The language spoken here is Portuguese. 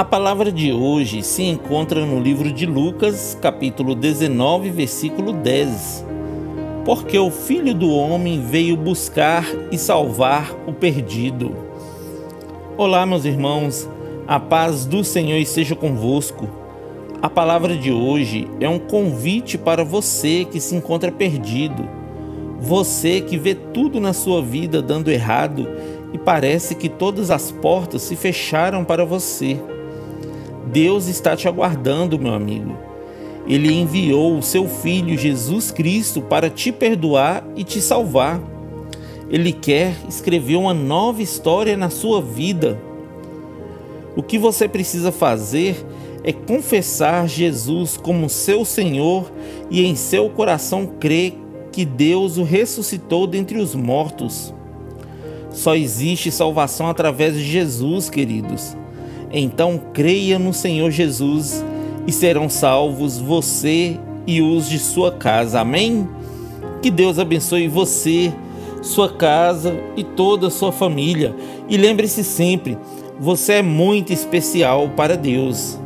A palavra de hoje se encontra no livro de Lucas, capítulo 19, versículo 10. Porque o Filho do Homem veio buscar e salvar o perdido. Olá, meus irmãos, a paz do Senhor esteja convosco. A palavra de hoje é um convite para você que se encontra perdido, você que vê tudo na sua vida dando errado e parece que todas as portas se fecharam para você. Deus está te aguardando, meu amigo. Ele enviou o seu Filho Jesus Cristo para te perdoar e te salvar. Ele quer escrever uma nova história na sua vida. O que você precisa fazer é confessar Jesus como seu Senhor e em seu coração crer que Deus o ressuscitou dentre os mortos. Só existe salvação através de Jesus, queridos. Então creia no Senhor Jesus e serão salvos você e os de sua casa. Amém? Que Deus abençoe você, sua casa e toda a sua família. E lembre-se sempre, você é muito especial para Deus.